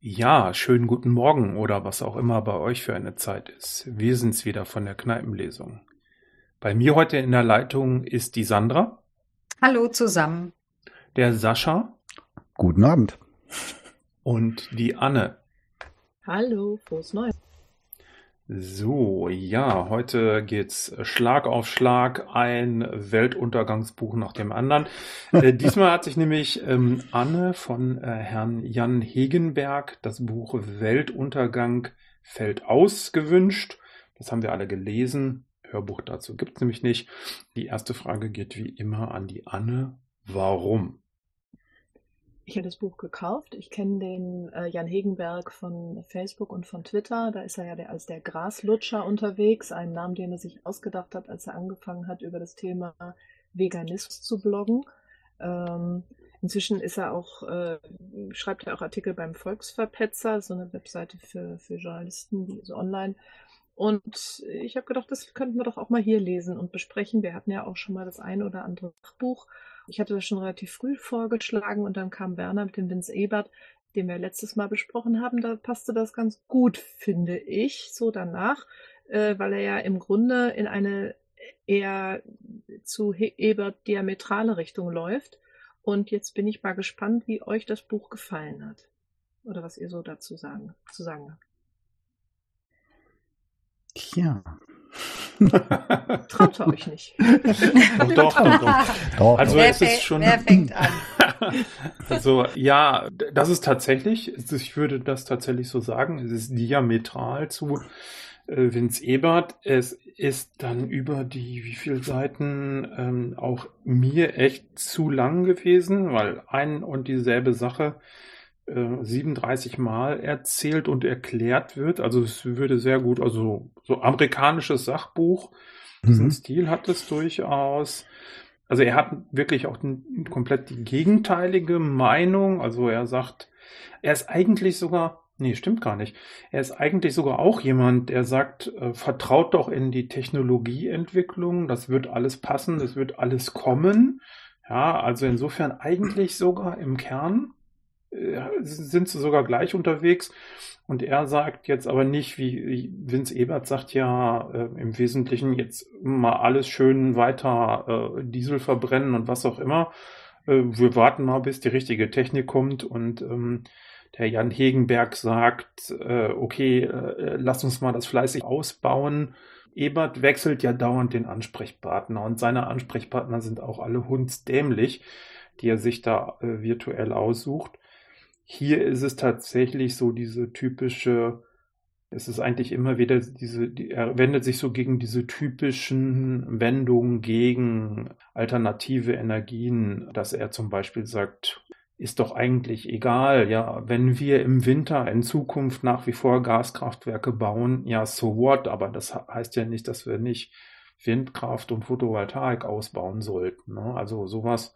Ja, schönen guten Morgen oder was auch immer bei euch für eine Zeit ist. Wir sind's wieder von der Kneipenlesung. Bei mir heute in der Leitung ist die Sandra. Hallo zusammen. Der Sascha. Guten Abend. Und die Anne. Hallo, frohes Neues. So, ja, heute geht's Schlag auf Schlag, ein Weltuntergangsbuch nach dem anderen. äh, diesmal hat sich nämlich ähm, Anne von äh, Herrn Jan Hegenberg das Buch Weltuntergang fällt aus gewünscht. Das haben wir alle gelesen. Hörbuch dazu gibt's nämlich nicht. Die erste Frage geht wie immer an die Anne. Warum? Ich habe das Buch gekauft. Ich kenne den äh, Jan Hegenberg von Facebook und von Twitter. Da ist er ja der, als der Graslutscher unterwegs, einen Namen, den er sich ausgedacht hat, als er angefangen hat, über das Thema Veganismus zu bloggen. Ähm, inzwischen ist er auch, äh, schreibt er auch Artikel beim Volksverpetzer, so eine Webseite für, für Journalisten, die so online. Und ich habe gedacht, das könnten wir doch auch mal hier lesen und besprechen. Wir hatten ja auch schon mal das ein oder andere Buch ich hatte das schon relativ früh vorgeschlagen und dann kam Werner mit dem Vince Ebert, den wir letztes Mal besprochen haben. Da passte das ganz gut, finde ich, so danach, äh, weil er ja im Grunde in eine eher zu Ebert diametrale Richtung läuft. Und jetzt bin ich mal gespannt, wie euch das Buch gefallen hat. Oder was ihr so dazu sagen, zu sagen habt. Tja, Traut ihr euch nicht. doch, doch, doch, doch. Also wer es ist schon. Wer fängt an? also ja, das ist tatsächlich, ich würde das tatsächlich so sagen, es ist diametral zu äh, Vince Ebert. Es ist dann über die wie viele Seiten ähm, auch mir echt zu lang gewesen, weil ein und dieselbe Sache 37 äh, Mal erzählt und erklärt wird. Also es würde sehr gut, also so amerikanisches Sachbuch, mhm. diesen Stil hat es durchaus. Also er hat wirklich auch den, komplett die gegenteilige Meinung. Also er sagt, er ist eigentlich sogar, nee, stimmt gar nicht. Er ist eigentlich sogar auch jemand, der sagt, äh, vertraut doch in die Technologieentwicklung, das wird alles passen, das wird alles kommen. Ja, also insofern eigentlich sogar im Kern sind sie sogar gleich unterwegs. Und er sagt jetzt aber nicht, wie Vince Ebert sagt ja äh, im Wesentlichen jetzt mal alles schön weiter äh, Diesel verbrennen und was auch immer. Äh, wir warten mal, bis die richtige Technik kommt und ähm, der Jan Hegenberg sagt, äh, okay, äh, lass uns mal das fleißig ausbauen. Ebert wechselt ja dauernd den Ansprechpartner und seine Ansprechpartner sind auch alle hundsdämlich, die er sich da äh, virtuell aussucht. Hier ist es tatsächlich so diese typische, es ist eigentlich immer wieder diese, die, er wendet sich so gegen diese typischen Wendungen gegen alternative Energien, dass er zum Beispiel sagt, ist doch eigentlich egal, ja, wenn wir im Winter in Zukunft nach wie vor Gaskraftwerke bauen, ja, so what, aber das heißt ja nicht, dass wir nicht Windkraft und Photovoltaik ausbauen sollten. Ne? Also sowas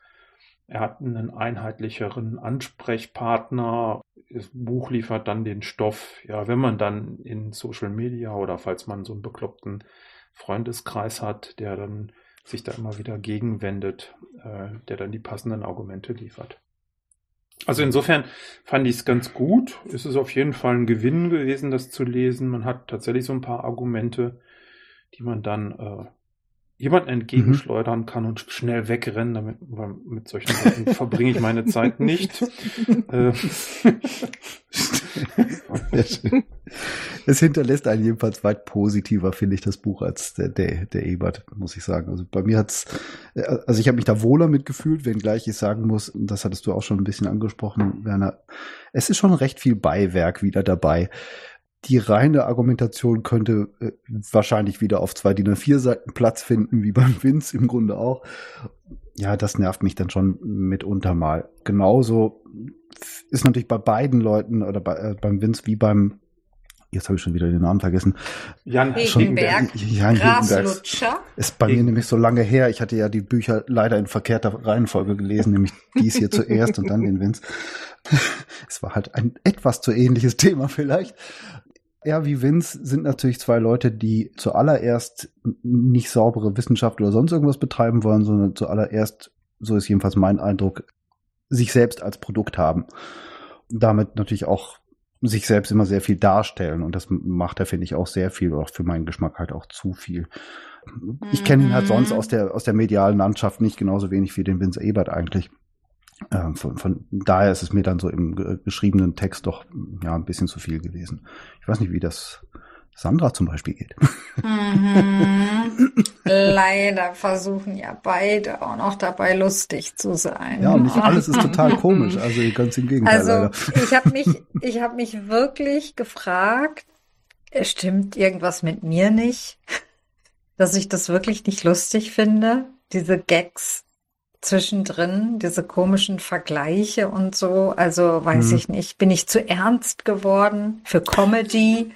er hat einen einheitlicheren Ansprechpartner. Das Buch liefert dann den Stoff. Ja, wenn man dann in Social Media oder falls man so einen bekloppten Freundeskreis hat, der dann sich da immer wieder gegenwendet, äh, der dann die passenden Argumente liefert. Also insofern fand ich es ganz gut. Es ist auf jeden Fall ein Gewinn gewesen, das zu lesen. Man hat tatsächlich so ein paar Argumente, die man dann äh, jemand entgegenschleudern mhm. kann und schnell wegrennen, damit mit solchen Sachen verbringe ich meine Zeit nicht. Äh. es hinterlässt einen jedenfalls weit positiver, finde ich, das Buch als der, der, der Ebert, muss ich sagen. Also bei mir hat's, äh, also ich habe mich da wohler mitgefühlt, wenngleich ich sagen muss, das hattest du auch schon ein bisschen angesprochen, Werner, es ist schon recht viel Beiwerk wieder dabei die reine Argumentation könnte äh, wahrscheinlich wieder auf zwei DIN A4 Seiten Platz finden, wie beim Vince im Grunde auch. Ja, das nervt mich dann schon mitunter mal. Genauso ist natürlich bei beiden Leuten oder bei, äh, beim Vince wie beim Jetzt habe ich schon wieder den Namen vergessen. Jan Hegenberg. Jan Hegenberg. Ist bei mir nämlich so lange her. Ich hatte ja die Bücher leider in verkehrter Reihenfolge gelesen, nämlich dies hier zuerst und dann den Vince. Es war halt ein etwas zu ähnliches Thema vielleicht. Ja, wie Vince sind natürlich zwei Leute, die zuallererst nicht saubere Wissenschaft oder sonst irgendwas betreiben wollen, sondern zuallererst, so ist jedenfalls mein Eindruck, sich selbst als Produkt haben. Damit natürlich auch sich selbst immer sehr viel darstellen und das macht er, finde ich, auch sehr viel, auch für meinen Geschmack halt auch zu viel. Ich kenne ihn halt sonst mhm. aus der, aus der medialen Landschaft nicht genauso wenig wie den Vince Ebert eigentlich. Ähm, von, von daher ist es mir dann so im geschriebenen Text doch ja ein bisschen zu viel gewesen. Ich weiß nicht, wie das Sandra zum Beispiel geht. Mhm. Leider versuchen ja beide auch noch dabei lustig zu sein. Ja, und nicht alles ist total komisch. Also ganz im Gegenteil. Also leider. ich habe mich, ich habe mich wirklich gefragt, stimmt irgendwas mit mir nicht, dass ich das wirklich nicht lustig finde, diese Gags zwischendrin, diese komischen Vergleiche und so. Also weiß mhm. ich nicht, bin ich zu ernst geworden für Comedy?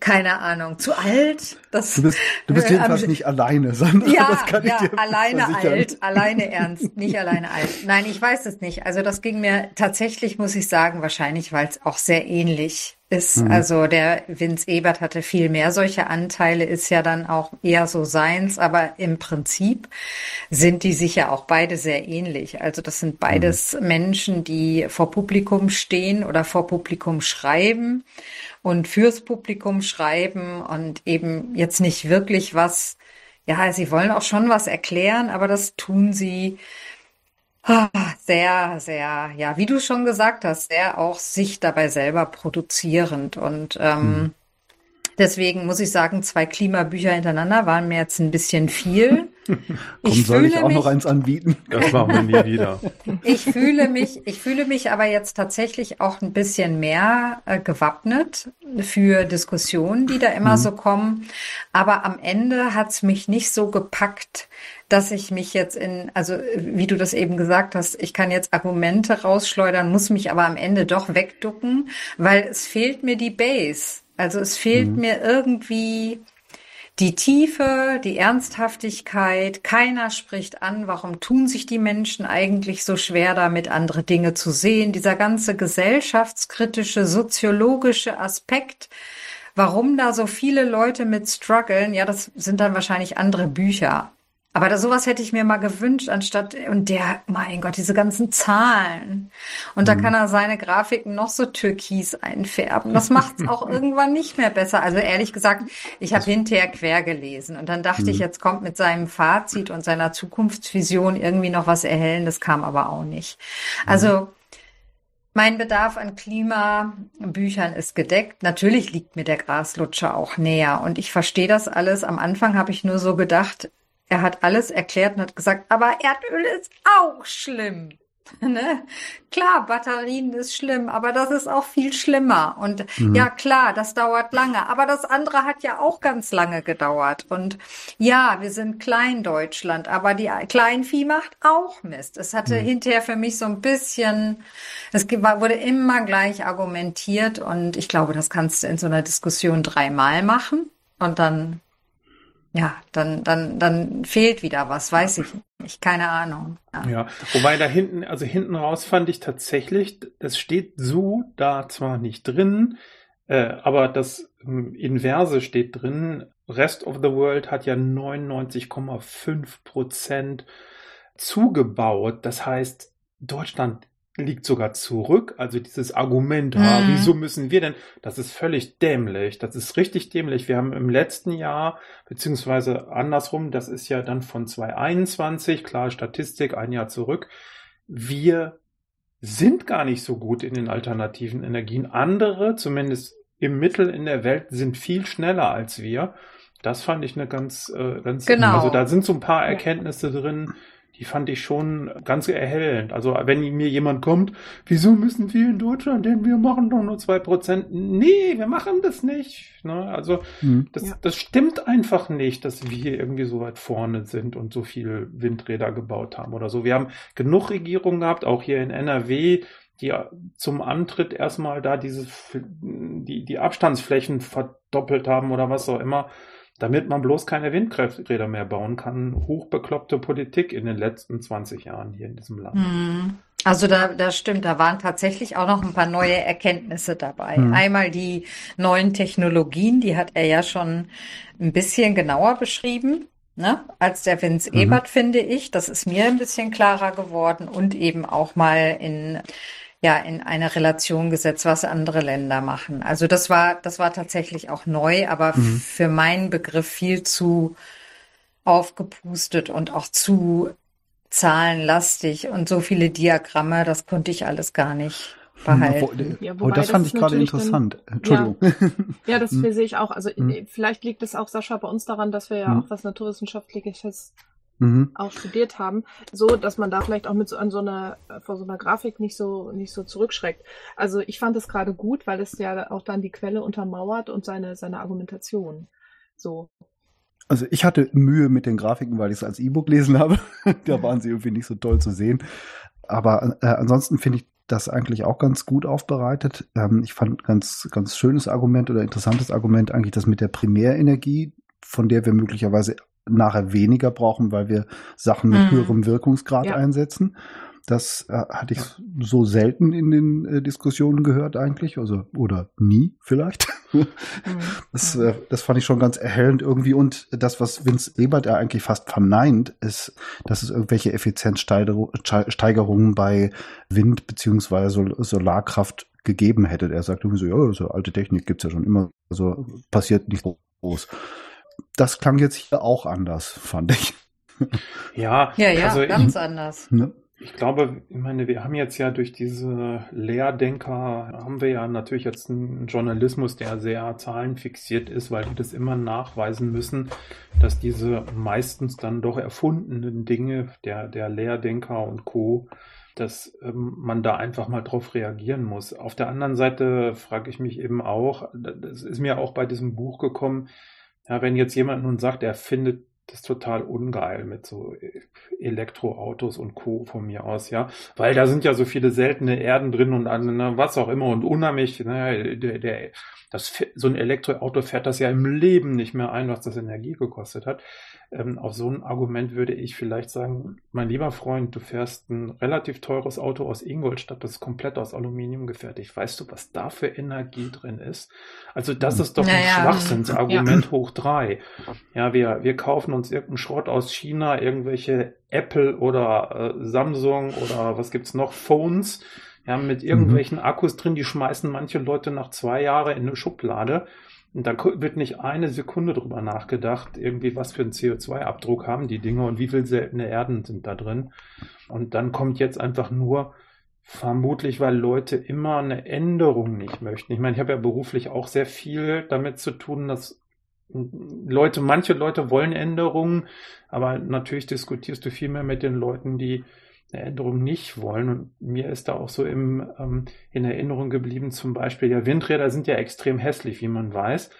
Keine Ahnung, zu alt? Das, du bist, du bist jedenfalls nicht alleine, sondern ja, ja, alleine alt, alleine ernst, nicht alleine alt. Nein, ich weiß es nicht. Also das ging mir tatsächlich, muss ich sagen, wahrscheinlich, weil es auch sehr ähnlich ist. Mhm. Also der Vince Ebert hatte viel mehr solche Anteile, ist ja dann auch eher so seins, aber im Prinzip sind die sich ja auch beide sehr ähnlich. Also das sind beides mhm. Menschen, die vor Publikum stehen oder vor Publikum schreiben und fürs Publikum schreiben und eben jetzt nicht wirklich was, ja, sie wollen auch schon was erklären, aber das tun sie Ah, sehr, sehr, ja, wie du schon gesagt hast, sehr auch sich dabei selber produzierend. Und ähm, hm. deswegen muss ich sagen, zwei Klimabücher hintereinander waren mir jetzt ein bisschen viel. Komm, ich soll ich auch mich, noch eins anbieten? Das machen wir nie wieder. Ich fühle mich, ich fühle mich aber jetzt tatsächlich auch ein bisschen mehr äh, gewappnet für Diskussionen, die da immer mhm. so kommen. Aber am Ende hat's mich nicht so gepackt, dass ich mich jetzt in, also wie du das eben gesagt hast, ich kann jetzt Argumente rausschleudern, muss mich aber am Ende doch wegducken, weil es fehlt mir die Base. Also es fehlt mhm. mir irgendwie die Tiefe, die Ernsthaftigkeit, keiner spricht an, warum tun sich die Menschen eigentlich so schwer damit, andere Dinge zu sehen. Dieser ganze gesellschaftskritische, soziologische Aspekt, warum da so viele Leute mit strugglen, ja, das sind dann wahrscheinlich andere Bücher. Aber da, sowas hätte ich mir mal gewünscht, anstatt, und der, mein Gott, diese ganzen Zahlen. Und da mhm. kann er seine Grafiken noch so türkis einfärben. Das macht es auch irgendwann nicht mehr besser. Also ehrlich gesagt, ich habe hinterher quer gelesen und dann dachte mhm. ich, jetzt kommt mit seinem Fazit und seiner Zukunftsvision irgendwie noch was erhellen. Das kam aber auch nicht. Also, mein Bedarf an Klimabüchern ist gedeckt. Natürlich liegt mir der Graslutscher auch näher und ich verstehe das alles. Am Anfang habe ich nur so gedacht, er hat alles erklärt und hat gesagt, aber Erdöl ist auch schlimm. Ne? Klar, Batterien ist schlimm, aber das ist auch viel schlimmer. Und mhm. ja, klar, das dauert lange, aber das andere hat ja auch ganz lange gedauert. Und ja, wir sind Klein-Deutschland, aber die Kleinvieh macht auch Mist. Es hatte mhm. hinterher für mich so ein bisschen, es wurde immer gleich argumentiert und ich glaube, das kannst du in so einer Diskussion dreimal machen und dann ja, dann, dann, dann fehlt wieder was, weiß ich nicht, keine Ahnung. Ja. ja, wobei da hinten, also hinten raus fand ich tatsächlich, das steht so da zwar nicht drin, äh, aber das ähm, Inverse steht drin. Rest of the World hat ja 99,5 Prozent zugebaut. Das heißt, Deutschland liegt sogar zurück. Also dieses Argument, mhm. ah, wieso müssen wir denn? Das ist völlig dämlich. Das ist richtig dämlich. Wir haben im letzten Jahr, beziehungsweise andersrum, das ist ja dann von 2021, klar, Statistik, ein Jahr zurück. Wir sind gar nicht so gut in den alternativen Energien. Andere, zumindest im Mittel in der Welt, sind viel schneller als wir. Das fand ich eine ganz, äh, ganz, genau. also da sind so ein paar Erkenntnisse drin, die fand ich schon ganz erhellend. Also wenn mir jemand kommt, wieso müssen wir in Deutschland, denn wir machen doch nur zwei Prozent. Nee, wir machen das nicht. Ne? Also hm. das, ja. das stimmt einfach nicht, dass wir irgendwie so weit vorne sind und so viele Windräder gebaut haben oder so. Wir haben genug Regierungen gehabt, auch hier in NRW, die zum Antritt erstmal da diese die, die Abstandsflächen verdoppelt haben oder was auch immer damit man bloß keine Windräder mehr bauen kann. Hochbekloppte Politik in den letzten 20 Jahren hier in diesem Land. Hm. Also da, das stimmt, da waren tatsächlich auch noch ein paar neue Erkenntnisse dabei. Hm. Einmal die neuen Technologien, die hat er ja schon ein bisschen genauer beschrieben. Ne? Als der Vince mhm. Ebert, finde ich. Das ist mir ein bisschen klarer geworden und eben auch mal in ja in eine Relation gesetzt, was andere Länder machen. Also das war, das war tatsächlich auch neu, aber mhm. für meinen Begriff viel zu aufgepustet und auch zu zahlenlastig und so viele Diagramme, das konnte ich alles gar nicht behalten. Ja, oh, das fand ich gerade interessant. Dann, Entschuldigung. Ja, ja das hm. sehe ich auch. Also hm. vielleicht liegt es auch, Sascha, bei uns daran, dass wir ja hm. auch was Naturwissenschaftliches mhm. auch studiert haben, so dass man da vielleicht auch mit so an so einer vor so einer Grafik nicht so nicht so zurückschreckt. Also ich fand es gerade gut, weil es ja auch dann die Quelle untermauert und seine seine Argumentation. So. Also ich hatte Mühe mit den Grafiken, weil ich es als E-Book lesen habe. da waren sie irgendwie nicht so toll zu sehen. Aber äh, ansonsten finde ich das eigentlich auch ganz gut aufbereitet. Ähm, ich fand ganz, ganz schönes Argument oder interessantes Argument eigentlich das mit der Primärenergie, von der wir möglicherweise nachher weniger brauchen, weil wir Sachen mit mhm. höherem Wirkungsgrad ja. einsetzen. Das äh, hatte ich so selten in den äh, Diskussionen gehört eigentlich, also oder nie vielleicht. Mhm. das, äh, das fand ich schon ganz erhellend irgendwie und das, was Vince Ebert ja eigentlich fast verneint, ist, dass es irgendwelche Effizienzsteigerungen bei Wind beziehungsweise Sol Solarkraft gegeben hätte. Er sagt irgendwie so, ja, so alte Technik gibt's ja schon immer, also passiert nicht groß. Das klang jetzt hier auch anders, fand ich. Ja, ja, ja also ganz ich, anders. Ne? Ich glaube, ich meine, wir haben jetzt ja durch diese Lehrdenker, haben wir ja natürlich jetzt einen Journalismus, der sehr zahlenfixiert ist, weil die das immer nachweisen müssen, dass diese meistens dann doch erfundenen Dinge der, der Lehrdenker und Co., dass ähm, man da einfach mal drauf reagieren muss. Auf der anderen Seite frage ich mich eben auch, das ist mir auch bei diesem Buch gekommen, ja, wenn jetzt jemand nun sagt, er findet das total ungeil mit so Elektroautos und Co. von mir aus, ja. Weil da sind ja so viele seltene Erden drin und ne, was auch immer und unheimlich, ne, der, der, das, so ein Elektroauto fährt das ja im Leben nicht mehr ein, was das Energie gekostet hat. Ähm, auf so ein Argument würde ich vielleicht sagen, mein lieber Freund, du fährst ein relativ teures Auto aus Ingolstadt, das ist komplett aus Aluminium gefertigt. Weißt du, was da für Energie drin ist? Also das ist doch naja, ein Schwachsinnsargument ja. hoch drei. Ja, wir, wir kaufen uns irgendeinen Schrott aus China, irgendwelche Apple oder äh, Samsung oder was gibt's noch, Phones, ja, mit mhm. irgendwelchen mhm. Akkus drin, die schmeißen manche Leute nach zwei Jahren in eine Schublade. Und da wird nicht eine Sekunde drüber nachgedacht, irgendwie was für einen CO2-Abdruck haben die Dinge und wie viel seltene Erden sind da drin. Und dann kommt jetzt einfach nur, vermutlich, weil Leute immer eine Änderung nicht möchten. Ich meine, ich habe ja beruflich auch sehr viel damit zu tun, dass Leute, manche Leute wollen Änderungen, aber natürlich diskutierst du viel mehr mit den Leuten, die eine Änderung nicht wollen. Und mir ist da auch so im, ähm, in Erinnerung geblieben, zum Beispiel, ja, Windräder sind ja extrem hässlich, wie man weiß.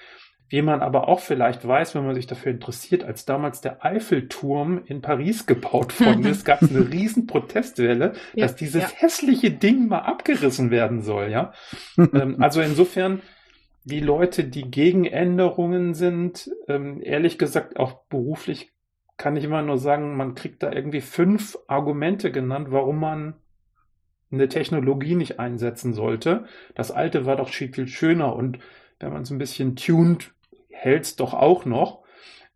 Wie man aber auch vielleicht weiß, wenn man sich dafür interessiert, als damals der Eiffelturm in Paris gebaut worden ist, gab es eine riesen Protestwelle, ja, dass dieses ja. hässliche Ding mal abgerissen werden soll, ja. ähm, also insofern, die Leute, die gegen Änderungen sind, ähm, ehrlich gesagt auch beruflich kann ich immer nur sagen, man kriegt da irgendwie fünf Argumente genannt, warum man eine Technologie nicht einsetzen sollte. Das alte war doch viel schöner und wenn man es ein bisschen tuned, hält es doch auch noch.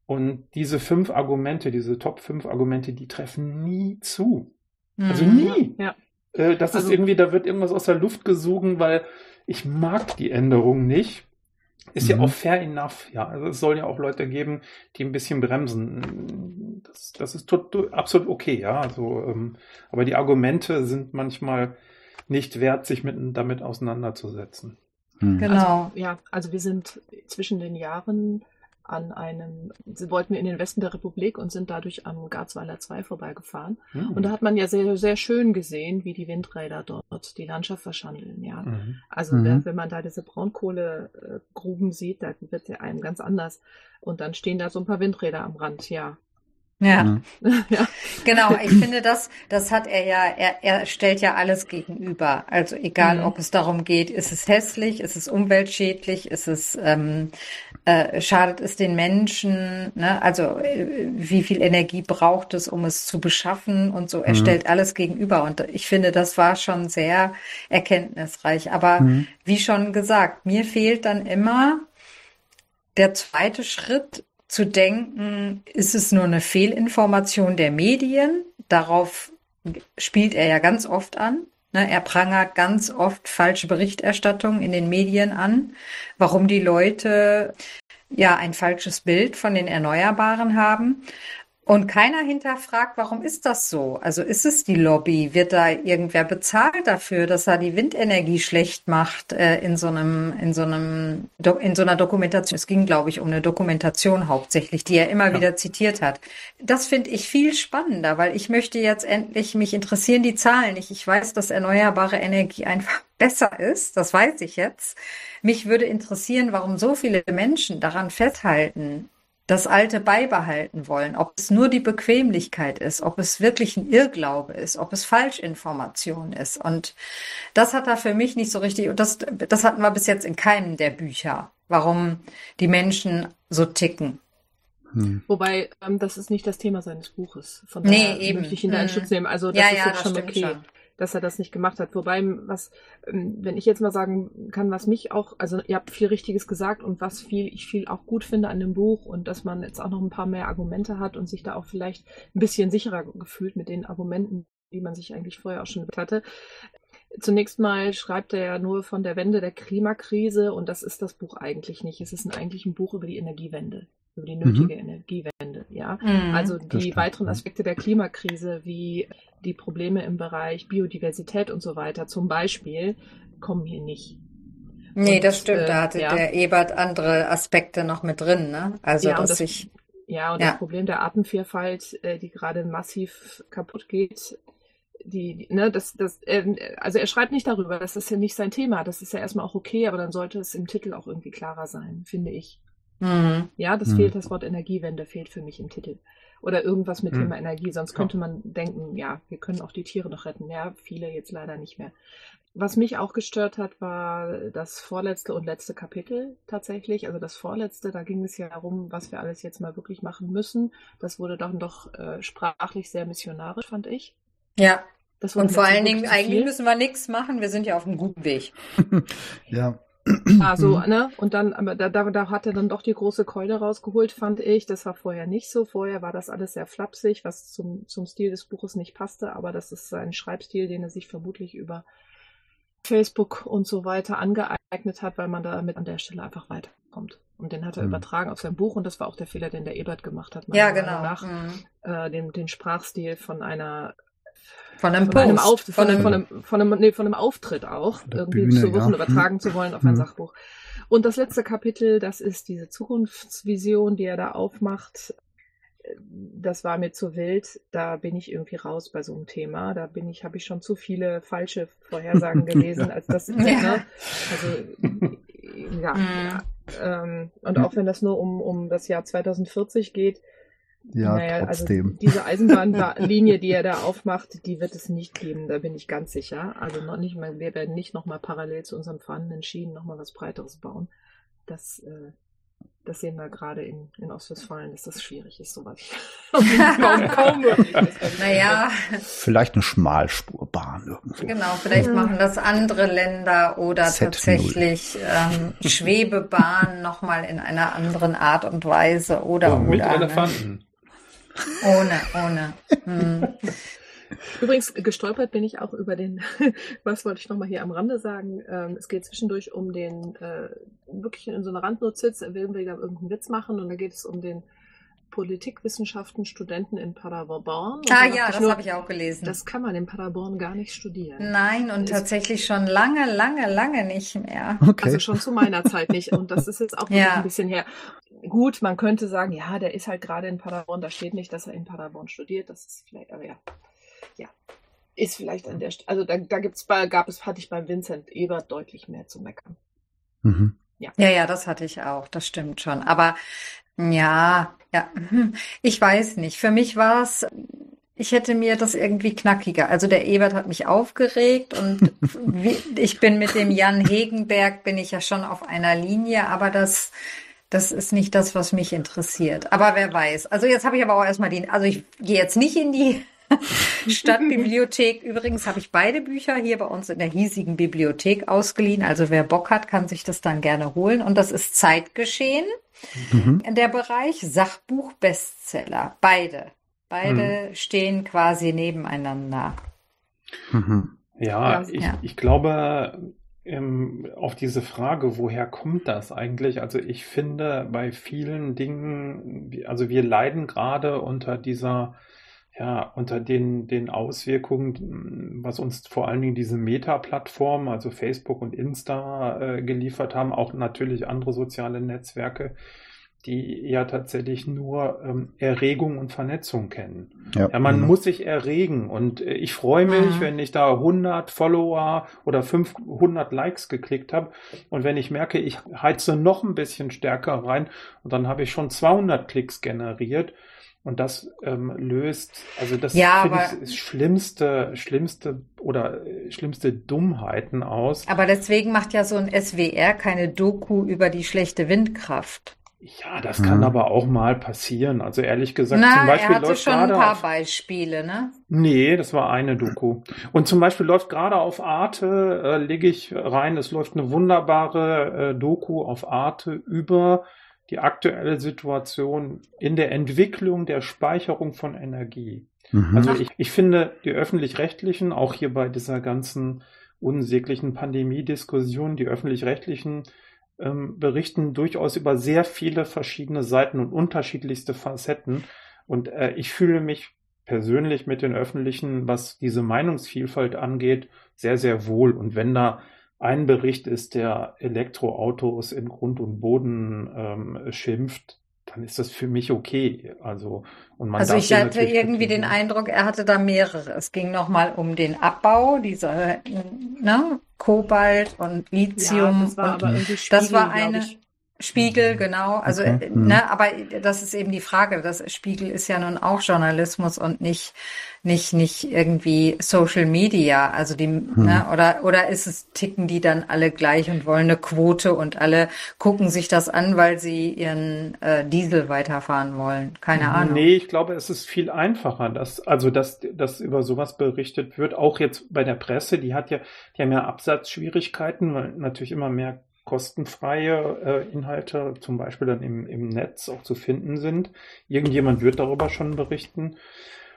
Und diese fünf Argumente, diese Top fünf Argumente, die treffen nie zu. Also mhm. nie. Ja. Äh, das also, ist irgendwie, da wird irgendwas aus der Luft gesogen, weil ich mag die Änderung nicht. Ist mhm. ja auch fair enough, ja. Also es soll ja auch Leute geben, die ein bisschen bremsen. Das, das ist tot, absolut okay, ja. Also, ähm, aber die Argumente sind manchmal nicht wert, sich mit, damit auseinanderzusetzen. Mhm. Genau. Also, ja, also wir sind zwischen den Jahren an einem, sie wollten in den Westen der Republik und sind dadurch am Garzweiler 2 vorbeigefahren. Mhm. Und da hat man ja sehr, sehr schön gesehen, wie die Windräder dort die Landschaft verschandeln, ja. Mhm. Also mhm. wenn man da diese Braunkohlegruben sieht, da wird ja einem ganz anders. Und dann stehen da so ein paar Windräder am Rand, ja. Ja. ja. Genau, ich finde das, das hat er ja, er, er stellt ja alles gegenüber. Also egal, mhm. ob es darum geht, ist es hässlich, ist es umweltschädlich, ist es ähm, äh, schadet es den Menschen, ne? also äh, wie viel Energie braucht es, um es zu beschaffen und so. Er mhm. stellt alles gegenüber und ich finde, das war schon sehr erkenntnisreich. Aber mhm. wie schon gesagt, mir fehlt dann immer der zweite Schritt, zu denken, ist es nur eine Fehlinformation der Medien? Darauf spielt er ja ganz oft an. Ne, er prangert ganz oft falsche Berichterstattung in den Medien an, warum die Leute ja ein falsches Bild von den Erneuerbaren haben. Und keiner hinterfragt, warum ist das so? Also ist es die Lobby? Wird da irgendwer bezahlt dafür, dass er die Windenergie schlecht macht äh, in so einem, in so einem, in so einer Dokumentation? Es ging, glaube ich, um eine Dokumentation hauptsächlich, die er immer ja. wieder zitiert hat. Das finde ich viel spannender, weil ich möchte jetzt endlich, mich interessieren die Zahlen nicht. Ich weiß, dass erneuerbare Energie einfach besser ist. Das weiß ich jetzt. Mich würde interessieren, warum so viele Menschen daran festhalten, das Alte beibehalten wollen, ob es nur die Bequemlichkeit ist, ob es wirklich ein Irrglaube ist, ob es Falschinformation ist. Und das hat er für mich nicht so richtig, und das, das hatten wir bis jetzt in keinem der Bücher, warum die Menschen so ticken. Hm. Wobei, ähm, das ist nicht das Thema seines Buches. Von daher nee, eben. möchte ich ihn da in hm. Schutz nehmen. Also das ja, ist ja, jetzt schon okay. Schon dass er das nicht gemacht hat. Wobei, was, ähm, wenn ich jetzt mal sagen kann, was mich auch, also ihr habt viel Richtiges gesagt und was viel, ich viel auch gut finde an dem Buch und dass man jetzt auch noch ein paar mehr Argumente hat und sich da auch vielleicht ein bisschen sicherer gefühlt mit den Argumenten, die man sich eigentlich vorher auch schon hatte. Zunächst mal schreibt er ja nur von der Wende der Klimakrise und das ist das Buch eigentlich nicht. Es ist eigentlich ein Buch über die Energiewende über die nötige mhm. Energiewende. Ja, mhm, also die weiteren Aspekte der Klimakrise, wie die Probleme im Bereich Biodiversität und so weiter zum Beispiel, kommen hier nicht. Nee, und, das stimmt. Äh, da hatte ja. der Ebert andere Aspekte noch mit drin, ne? Also, ja, dass das, ich. Ja, und ja. das Problem der Artenvielfalt, äh, die gerade massiv kaputt geht, die, die, ne, das, das, äh, also er schreibt nicht darüber, das ist ja nicht sein Thema, das ist ja erstmal auch okay, aber dann sollte es im Titel auch irgendwie klarer sein, finde ich. Mhm. Ja, das mhm. fehlt, das Wort Energiewende fehlt für mich im Titel. Oder irgendwas mit mhm. Thema Energie, sonst könnte man denken, ja, wir können auch die Tiere noch retten. Ja, viele jetzt leider nicht mehr. Was mich auch gestört hat, war das vorletzte und letzte Kapitel tatsächlich. Also das vorletzte, da ging es ja darum, was wir alles jetzt mal wirklich machen müssen. Das wurde dann doch äh, sprachlich sehr missionarisch, fand ich. Ja. und vor allen Dingen, eigentlich müssen wir nichts machen, wir sind ja auf einem guten Weg. ja. Also, ne? Und dann, aber da, da, da hat er dann doch die große Keule rausgeholt, fand ich. Das war vorher nicht so. Vorher war das alles sehr flapsig, was zum, zum Stil des Buches nicht passte, aber das ist ein Schreibstil, den er sich vermutlich über Facebook und so weiter angeeignet hat, weil man damit an der Stelle einfach weiterkommt. Und den hat er mhm. übertragen auf sein Buch und das war auch der Fehler, den der Ebert gemacht hat. Ja, genau. Nach, mhm. äh, den, den Sprachstil von einer von einem, von einem, Auf, von, einem, von, einem, von, einem, nee, von einem Auftritt auch, irgendwie Bühne, zu Wochen ja. übertragen zu wollen auf ein mhm. Sachbuch. Und das letzte Kapitel, das ist diese Zukunftsvision, die er da aufmacht. Das war mir zu wild. Da bin ich irgendwie raus bei so einem Thema. Da bin ich, habe ich schon zu viele falsche Vorhersagen gelesen, als das. ja. Ne? Also ja. Mhm. ja. Ähm, und auch wenn das nur um, um das Jahr 2040 geht, ja, naja, also trotzdem. Also diese Eisenbahnlinie, die er da aufmacht, die wird es nicht geben, da bin ich ganz sicher. Also noch nicht mal, wir werden nicht nochmal parallel zu unserem vorhandenen Schienen nochmal was Breiteres bauen. Das, äh, das sehen wir gerade in, in Ostwestfalen, dass das schwierig ist, sowas. kaum, kaum möglich ist. Naja. Vielleicht eine Schmalspurbahn irgendwo. Genau, vielleicht ja. machen das andere Länder oder Z0. tatsächlich ähm, Schwebebahn nochmal in einer anderen Art und Weise oder, oh, mit oder. Ne? Ohne, ohne. Hm. Übrigens, gestolpert bin ich auch über den, was wollte ich nochmal hier am Rande sagen, ähm, es geht zwischendurch um den, äh, wirklich in so einer Randnotiz, er will wieder irgendeinen Witz machen und da geht es um den Politikwissenschaften Studenten in Paderborn. ah ja, das habe ich auch gelesen. Das kann man in Paderborn gar nicht studieren. Nein, und das tatsächlich schon lange, lange, lange nicht mehr. Okay. Also schon zu meiner Zeit nicht. Und das ist jetzt auch ja. ein bisschen her. Gut, man könnte sagen, ja, der ist halt gerade in Paderborn, da steht nicht, dass er in Paderborn studiert. Das ist vielleicht, aber ja. Ja. Ist vielleicht an der Stelle, also da, da gibt's bei, gab es, hatte ich beim Vincent Ebert deutlich mehr zu meckern. Mhm. Ja. ja, ja, das hatte ich auch, das stimmt schon. Aber ja, ja, hm, ich weiß nicht. Für mich war es, ich hätte mir das irgendwie knackiger. Also der Ebert hat mich aufgeregt und ich bin mit dem Jan Hegenberg, bin ich ja schon auf einer Linie, aber das, das ist nicht das, was mich interessiert. Aber wer weiß. Also jetzt habe ich aber auch erstmal den, also ich gehe jetzt nicht in die Stadtbibliothek. Übrigens habe ich beide Bücher hier bei uns in der hiesigen Bibliothek ausgeliehen. Also wer Bock hat, kann sich das dann gerne holen. Und das ist Zeitgeschehen. Mhm. Der Bereich Sachbuch Bestseller. Beide. Beide mhm. stehen quasi nebeneinander. Mhm. Ja, ich, ja. ich glaube, ähm, auf diese Frage, woher kommt das eigentlich? Also ich finde bei vielen Dingen, also wir leiden gerade unter dieser, ja, unter den, den Auswirkungen, was uns vor allen Dingen diese Meta-Plattformen, also Facebook und Insta äh, geliefert haben, auch natürlich andere soziale Netzwerke, die ja tatsächlich nur ähm, Erregung und Vernetzung kennen. Ja, ja man mhm. muss sich erregen und äh, ich freue mich, mhm. wenn ich da 100 Follower oder 500 Likes geklickt habe und wenn ich merke, ich heize noch ein bisschen stärker rein und dann habe ich schon 200 Klicks generiert und das ähm, löst, also das ja, finde ich ist schlimmste, schlimmste oder äh, schlimmste Dummheiten aus. Aber deswegen macht ja so ein SWR keine Doku über die schlechte Windkraft. Ja, das kann mhm. aber auch mal passieren. Also ehrlich gesagt, Na, zum Beispiel er hatte läuft schon ein paar auf, Beispiele, ne? Nee, das war eine Doku. Und zum Beispiel läuft gerade auf Arte, äh, lege ich rein, es läuft eine wunderbare äh, Doku auf Arte über die aktuelle Situation in der Entwicklung der Speicherung von Energie. Mhm. Also ich, ich finde, die öffentlich-rechtlichen, auch hier bei dieser ganzen unsäglichen Pandemie-Diskussion, die öffentlich-rechtlichen ähm, berichten durchaus über sehr viele verschiedene Seiten und unterschiedlichste Facetten. Und äh, ich fühle mich persönlich mit den öffentlichen, was diese Meinungsvielfalt angeht, sehr, sehr wohl. Und wenn da ein Bericht ist, der Elektroautos in Grund und Boden ähm, schimpft, dann ist das für mich okay. Also, und man also ich hatte irgendwie den Eindruck, er hatte da mehrere. Es ging nochmal um den Abbau dieser ne, Kobalt und Lithium. Ja, das war und aber irgendwie Spiegel, das war eine. Spiegel, genau. Also, okay. Mhm. ne, aber das ist eben die Frage. Das Spiegel ist ja nun auch Journalismus und nicht, nicht, nicht irgendwie Social Media. Also die, hm. ne, oder, oder ist es, ticken die dann alle gleich und wollen eine Quote und alle gucken sich das an, weil sie ihren äh, Diesel weiterfahren wollen? Keine Ahnung. Nee, ich glaube, es ist viel einfacher, dass, also, dass, dass über sowas berichtet wird. Auch jetzt bei der Presse, die hat ja, die haben ja Absatzschwierigkeiten, weil natürlich immer mehr kostenfreie äh, Inhalte zum Beispiel dann im, im Netz auch zu finden sind. Irgendjemand wird darüber schon berichten.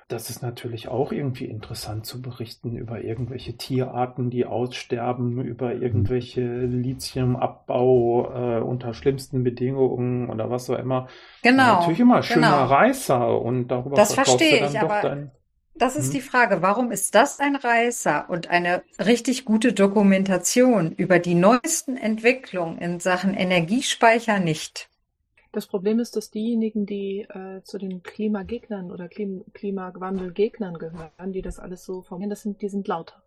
Das ist natürlich auch irgendwie interessant zu berichten über irgendwelche Tierarten, die aussterben, über irgendwelche Lithiumabbau äh, unter schlimmsten Bedingungen oder was auch immer. Genau. Natürlich immer schöner genau. Reißer und darüber das verstehe ich, aber dein das ist hm. die Frage, warum ist das ein Reißer und eine richtig gute Dokumentation über die neuesten Entwicklungen in Sachen Energiespeicher nicht? Das Problem ist, dass diejenigen, die äh, zu den Klimagegnern oder Klim Klimawandelgegnern gehören, die das alles so formulieren, das sind, die sind lauter.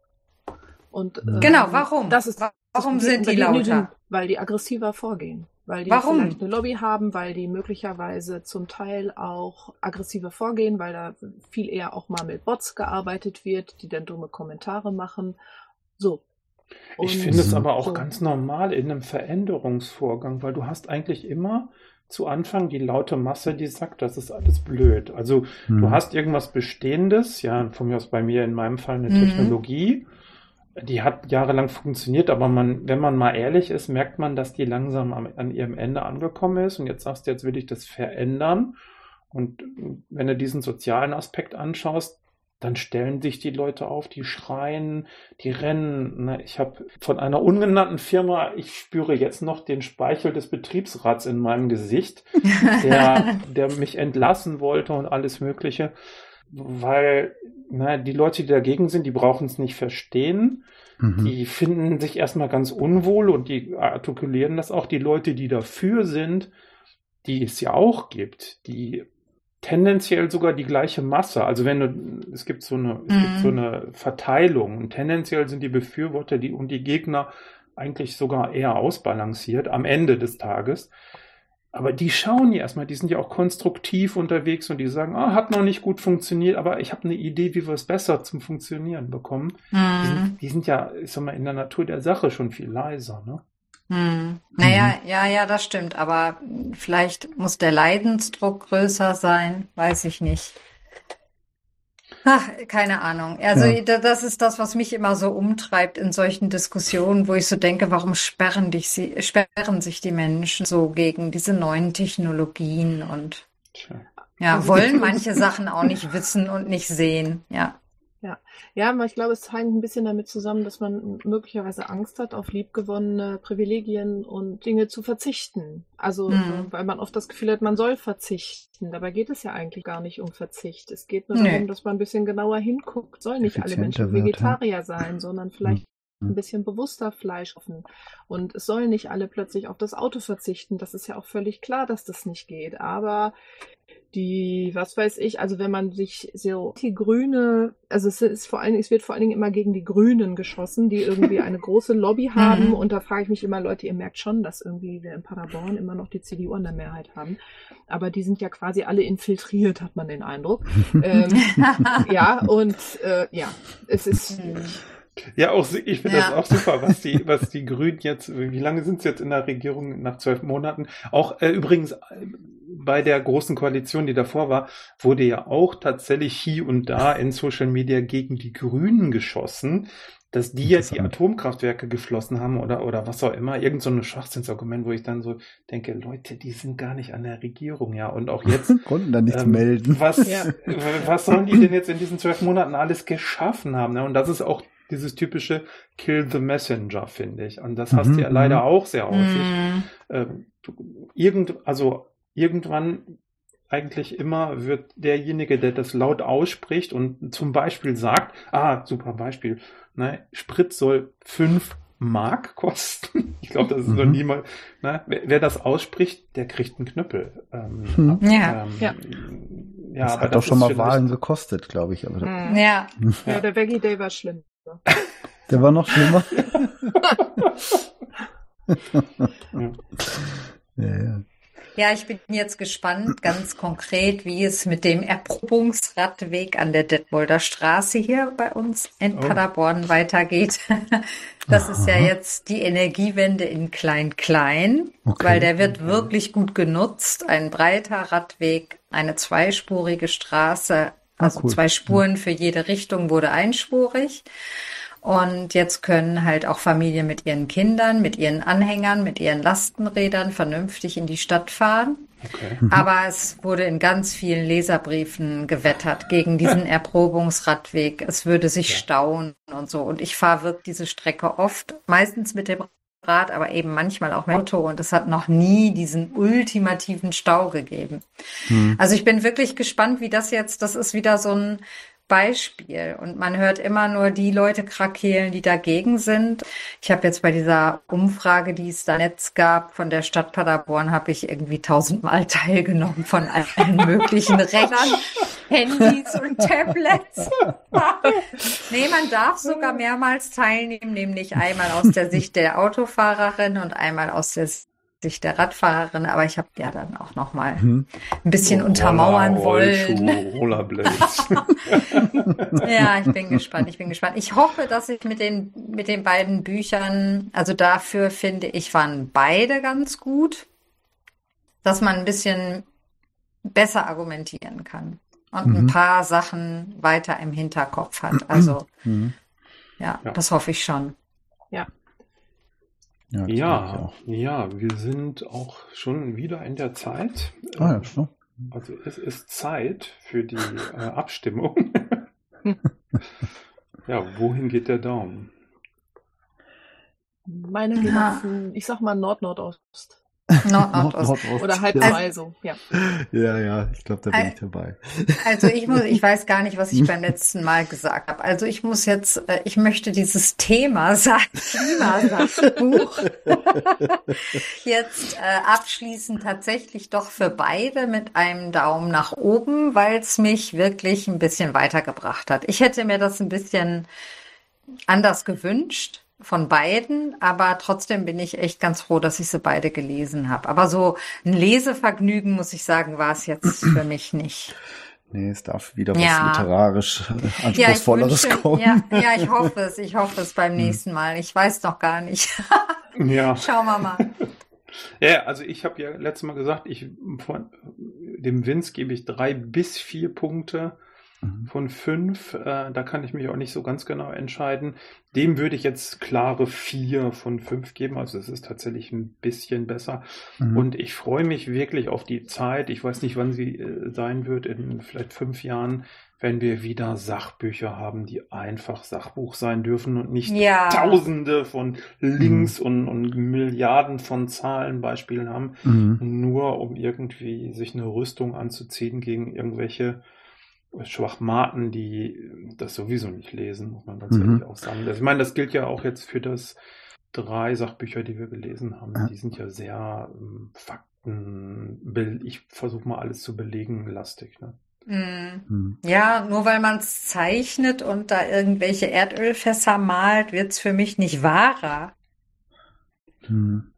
Und, ähm, genau, warum? Das ist, warum das sind die lauter? Weil die aggressiver vorgehen weil die Warum? vielleicht eine Lobby haben, weil die möglicherweise zum Teil auch aggressiver vorgehen, weil da viel eher auch mal mit Bots gearbeitet wird, die dann dumme Kommentare machen. So. Und ich finde es aber auch so. ganz normal in einem Veränderungsvorgang, weil du hast eigentlich immer zu Anfang die laute Masse, die sagt, das ist alles blöd. Also hm. du hast irgendwas Bestehendes, ja, von mir aus bei mir in meinem Fall eine mhm. Technologie die hat jahrelang funktioniert, aber man, wenn man mal ehrlich ist, merkt man, dass die langsam am, an ihrem Ende angekommen ist. Und jetzt sagst du, jetzt will ich das verändern. Und wenn du diesen sozialen Aspekt anschaust, dann stellen sich die Leute auf, die schreien, die rennen. Ne, ich habe von einer ungenannten Firma, ich spüre jetzt noch den Speichel des Betriebsrats in meinem Gesicht, der, der mich entlassen wollte und alles Mögliche weil na, die Leute, die dagegen sind, die brauchen es nicht verstehen. Mhm. Die finden sich erstmal ganz unwohl und die artikulieren das auch. Die Leute, die dafür sind, die es ja auch gibt, die tendenziell sogar die gleiche Masse. Also wenn du, es gibt so eine, mhm. es gibt so eine Verteilung und tendenziell sind die Befürworter die, und die Gegner eigentlich sogar eher ausbalanciert am Ende des Tages. Aber die schauen ja erstmal, die sind ja auch konstruktiv unterwegs und die sagen, ah, hat noch nicht gut funktioniert, aber ich habe eine Idee, wie wir es besser zum Funktionieren bekommen. Mhm. Die, sind, die, sind, ja, ich sag mal, in der Natur der Sache schon viel leiser, ne? Hm. Naja, mhm. ja, ja, das stimmt. Aber vielleicht muss der Leidensdruck größer sein, weiß ich nicht. Ach, keine Ahnung. Also ja. das ist das, was mich immer so umtreibt in solchen Diskussionen, wo ich so denke, warum sperren, dich sie, sperren sich die Menschen so gegen diese neuen Technologien und Tja. ja, wollen manche Sachen auch nicht wissen und nicht sehen. Ja. Ja, ja, aber ich glaube, es hängt ein bisschen damit zusammen, dass man möglicherweise Angst hat, auf liebgewonnene Privilegien und Dinge zu verzichten. Also, Mhm. weil man oft das Gefühl hat, man soll verzichten. Dabei geht es ja eigentlich gar nicht um Verzicht. Es geht nur Nee. darum, dass man ein bisschen genauer hinguckt. Sollen nicht alle Menschen ja. Vegetarier sein, sondern vielleicht Mhm. Ein bisschen bewusster Fleisch essen. Und es sollen nicht alle plötzlich auf das Auto verzichten. Das ist ja auch völlig klar, dass das nicht geht. Aber die, was weiß ich, also wenn man sich so die Grüne, also es ist vor allen Dingen, es wird vor allen Dingen immer gegen die Grünen geschossen, die irgendwie eine große Lobby haben. Mhm. Und da frage ich mich immer, Leute, ihr merkt schon, dass irgendwie wir in Paderborn immer noch die CDU an der Mehrheit haben. Aber die sind ja quasi alle infiltriert, hat man den Eindruck. ähm, ja, und äh, ja, es ist Mhm. Ja, auch, ich finde das Ja. auch super, was die, was die Grünen jetzt, wie lange sind sie jetzt in der Regierung nach zwölf Monaten? Auch äh, übrigens äh, bei der großen Koalition, die davor war, wurde ja auch tatsächlich hier und da in Social Media gegen die Grünen geschossen, dass die jetzt die. Atomkraftwerke geflossen haben oder, oder was auch immer. Irgend so ein Schwachsinnsargument, wo ich dann so denke, Leute, die sind gar nicht an der Regierung, ja. Und auch jetzt Konnten da nichts ähm, melden. Was, Ja. was sollen die denn jetzt in diesen zwölf Monaten alles geschaffen haben? Ne? Und das ist auch dieses typische Kill the Messenger, finde ich. Und das hast Mhm, du ja mhm. leider auch sehr häufig. Mhm. Ähm, irgend, also irgendwann eigentlich immer wird derjenige, der das laut ausspricht und zum Beispiel sagt, ah, super Beispiel, ne, Sprit soll fünf Mark kosten. Ich glaube, das ist noch Mhm. niemand. Ne? Wer, wer das ausspricht, der kriegt einen Knüppel. Ähm, Hm. ab. Ja. Ähm, Ja. ja, das aber hat doch schon mal Wahlen gekostet, glaube ich. Aber Mhm. Ja. ja, der Veggie Day war schlimm. der war noch schlimmer. Ja. ja, ja. Ja, ich bin jetzt gespannt, ganz konkret, wie es mit dem Erprobungsradweg an der Detmolder Straße hier bei uns in Oh. Paderborn weitergeht. Das ist ja Aha. jetzt die Energiewende in Klein-Klein, Okay. weil der wird wirklich gut genutzt. Ein breiter Radweg, eine zweispurige Straße, also Ah, cool. zwei Spuren für jede Richtung wurde einspurig. Und jetzt können halt auch Familien mit ihren Kindern, mit ihren Anhängern, mit ihren Lastenrädern vernünftig in die Stadt fahren. Okay. Aber es wurde in ganz vielen Leserbriefen gewettert gegen diesen Erprobungsradweg. Es würde sich stauen und so. Und ich fahre wirklich diese Strecke oft, meistens mit dem Rad, aber eben manchmal auch dem Auto. Und es hat noch nie diesen ultimativen Stau gegeben. Hm. Also ich bin wirklich gespannt, wie das jetzt, das ist wieder so ein Beispiel. Und man hört immer nur die Leute krakeelen, die dagegen sind. Ich habe jetzt bei dieser Umfrage, die es da Netz gab von der Stadt Paderborn, habe ich irgendwie tausendmal teilgenommen von allen möglichen Rechnern, Handys und Tablets. nee, man darf sogar mehrmals teilnehmen, nämlich einmal aus der Sicht der Autofahrerin und einmal aus der Sicht der Radfahrerin. Aber ich habe ja dann auch noch mal Hm. ein bisschen untermauern wollen. Rollerblades. Ja, ich bin gespannt, ich bin gespannt. Ich hoffe, dass ich mit den, mit den beiden Büchern, also dafür finde ich, waren beide ganz gut, dass man ein bisschen besser argumentieren kann und ein Mhm. paar Sachen weiter im Hinterkopf hat. Also, Hm. ja, Ja. das hoffe ich schon. Ja, ja, auch. ja, wir sind auch schon wieder in der Zeit. Ah, ja, so. Also es ist Zeit für die äh, Abstimmung. ja, wohin geht der Daumen? Meine Ja. Gedanken, ich sag mal Nord-Nordost. Nord, Nordost. Nordost. Oder halb ja. so, ja. ja, ja, ich glaube, da bin ich dabei. Also ich muss, ich weiß gar nicht, was ich beim letzten Mal gesagt habe. Also ich muss jetzt, äh, ich möchte dieses Thema Sach- Klimasachbuch jetzt äh, abschließen tatsächlich doch für beide mit einem Daumen nach oben, weil es mich wirklich ein bisschen weitergebracht hat. Ich hätte mir das ein bisschen anders gewünscht von beiden, aber trotzdem bin ich echt ganz froh, dass ich sie beide gelesen habe. Aber so ein Lesevergnügen, muss ich sagen, war es jetzt für mich nicht. Nee, es darf wieder was Ja. literarisch äh, Ja, Anspruchsvolleres wünsche, kommen. ja, ja, ich hoffe es. Ich hoffe es beim nächsten Mal. Ich weiß noch gar nicht. Ja, Schauen wir mal. ja also ich habe ja letztes Mal gesagt, ich von dem Vince gebe ich drei bis vier Punkte Mhm. von fünf. Äh, da kann ich mich auch nicht so ganz genau entscheiden. Dem würde ich jetzt klare vier von fünf geben. Also es ist tatsächlich ein bisschen besser. Mhm. Und ich freue mich wirklich auf die Zeit. Ich weiß nicht, wann sie äh, sein wird, in vielleicht fünf Jahren, wenn wir wieder Sachbücher haben, die einfach Sachbuch sein dürfen und nicht Ja. Tausende von Links und, und Milliarden von Zahlenbeispielen haben, Mhm. nur um irgendwie sich eine Rüstung anzuziehen gegen irgendwelche Schwachmaten, die das sowieso nicht lesen, muss man ganz Mhm. ehrlich auch sagen. Das- Ich meine, das gilt ja auch jetzt für das drei Sachbücher, die wir gelesen haben. Ja. Die sind ja sehr ähm, Fakten, ich versuche mal alles zu belegen, lastig. Ne? Mm. Mhm. Ja, nur weil man es zeichnet und da irgendwelche Erdölfässer malt, wird's für mich nicht wahrer. Mhm.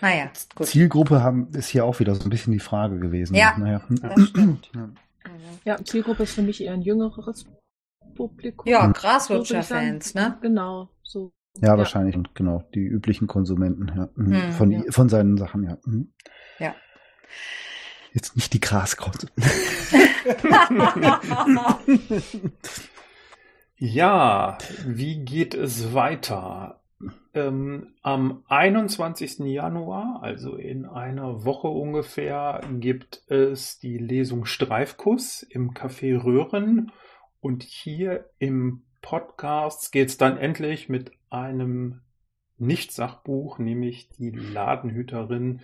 Naja, gut. Zielgruppe haben, ist hier auch wieder so ein bisschen die Frage gewesen. Ja. Naja. Das stimmt. Ja. Mhm. Ja, Zielgruppe ist für mich eher ein jüngeres Publikum. Ja. Graslutscher-Fans, ne? Genau, so. Ja, wahrscheinlich, und genau, die üblichen Konsumenten, ja. Mhm. Hm, von, ja. von seinen Sachen, ja. Mhm. Ja. Jetzt nicht die Graskrause. Ja, wie geht es weiter? Ähm, am 21. Januar, also in einer Woche ungefähr, gibt es die Lesung Streifkuss im Café Röhren. Und hier im Podcast geht es dann endlich mit einem Nicht-Sachbuch, nämlich die Ladenhüterin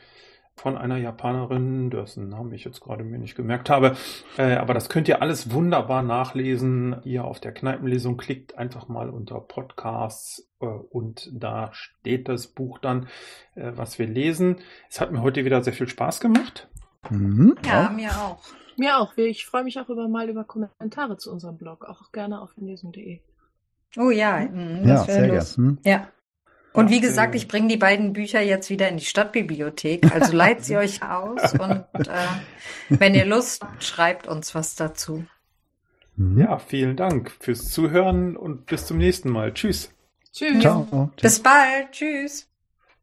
von einer Japanerin, dessen Namen ich jetzt gerade mir nicht gemerkt habe. Äh, aber das könnt ihr alles wunderbar nachlesen. Ihr auf der Kneipenlesung klickt einfach mal unter Podcasts äh, und da steht das Buch dann, äh, was wir lesen. Es hat mir heute wieder sehr viel Spaß gemacht. Mhm. Ja, mir auch. Mir auch. Ich freue mich auch über mal über Kommentare zu unserem Blog, auch gerne auf lesung.de. Oh ja, mm, Ja, das wäre sehr gerne. Mhm. Ja. Und wie gesagt, ich bringe die beiden Bücher jetzt wieder in die Stadtbibliothek. Also leiht sie euch aus und äh, wenn ihr Lust habt, schreibt uns was dazu. Mhm. Ja, vielen Dank fürs Zuhören und bis zum nächsten Mal. Tschüss. Tschüss. Ciao. Bis bald. Tschüss.